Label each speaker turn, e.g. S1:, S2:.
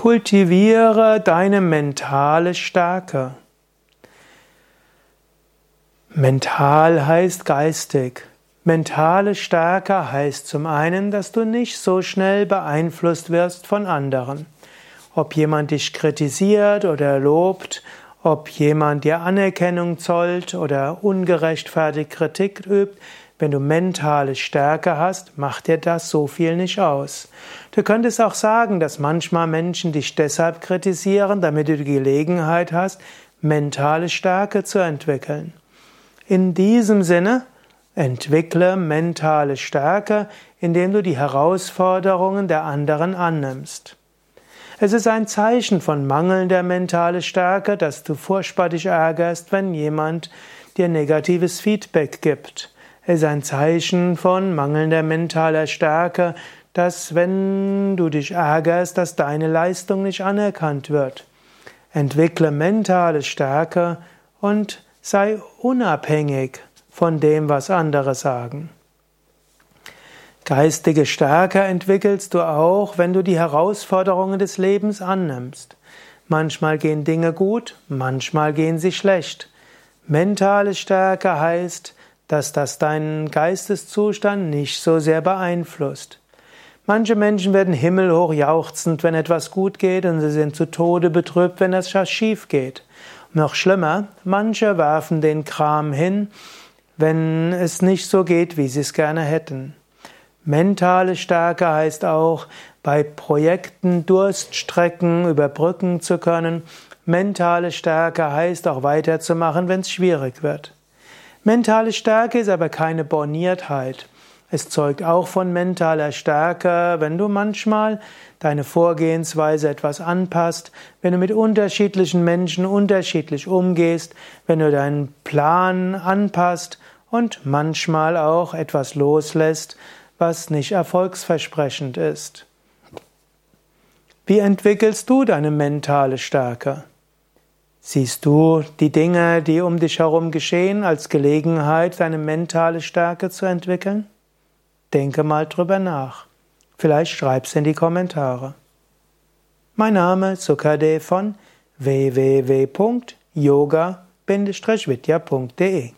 S1: Kultiviere deine mentale Stärke. Mental heißt geistig. Mentale Stärke heißt zum einen, dass du nicht so schnell beeinflusst wirst von anderen. Ob jemand dich kritisiert oder lobt, ob jemand dir Anerkennung zollt oder ungerechtfertigt Kritik übt, wenn du mentale Stärke hast, macht dir das so viel nicht aus. Du könntest auch sagen, dass manchmal Menschen dich deshalb kritisieren, damit du die Gelegenheit hast, mentale Stärke zu entwickeln. In diesem Sinne, entwickle mentale Stärke, indem du die Herausforderungen der anderen annimmst. Es ist ein Zeichen von mangelnder mentale Stärke, dass du furchtbar dich ärgerst, wenn jemand dir negatives Feedback gibt. Ist ein Zeichen von mangelnder mentaler Stärke, dass wenn du dich ärgerst, dass deine Leistung nicht anerkannt wird. Entwickle mentale Stärke und sei unabhängig von dem, was andere sagen. Geistige Stärke entwickelst du auch, wenn du die Herausforderungen des Lebens annimmst. Manchmal gehen Dinge gut, manchmal gehen sie schlecht. Mentale Stärke heißt, dass das deinen Geisteszustand nicht so sehr beeinflusst. Manche Menschen werden himmelhoch jauchzend, wenn etwas gut geht, und sie sind zu Tode betrübt, wenn es schief geht. Noch schlimmer, manche werfen den Kram hin, wenn es nicht so geht, wie sie es gerne hätten. Mentale Stärke heißt auch, bei Projekten Durststrecken überbrücken zu können. Mentale Stärke heißt auch weiterzumachen, wenn es schwierig wird. Mentale Stärke ist aber keine Borniertheit. Es zeugt auch von mentaler Stärke, wenn du manchmal deine Vorgehensweise etwas anpasst, wenn du mit unterschiedlichen Menschen unterschiedlich umgehst, wenn du deinen Plan anpasst und manchmal auch etwas loslässt, was nicht erfolgsversprechend ist. Wie entwickelst du deine mentale Stärke? Siehst du die Dinge, die um dich herum geschehen, als Gelegenheit, deine mentale Stärke zu entwickeln? Denke mal drüber nach. Vielleicht schreib's in die Kommentare. Mein Name ist Sukade von www.yoga-vidya.de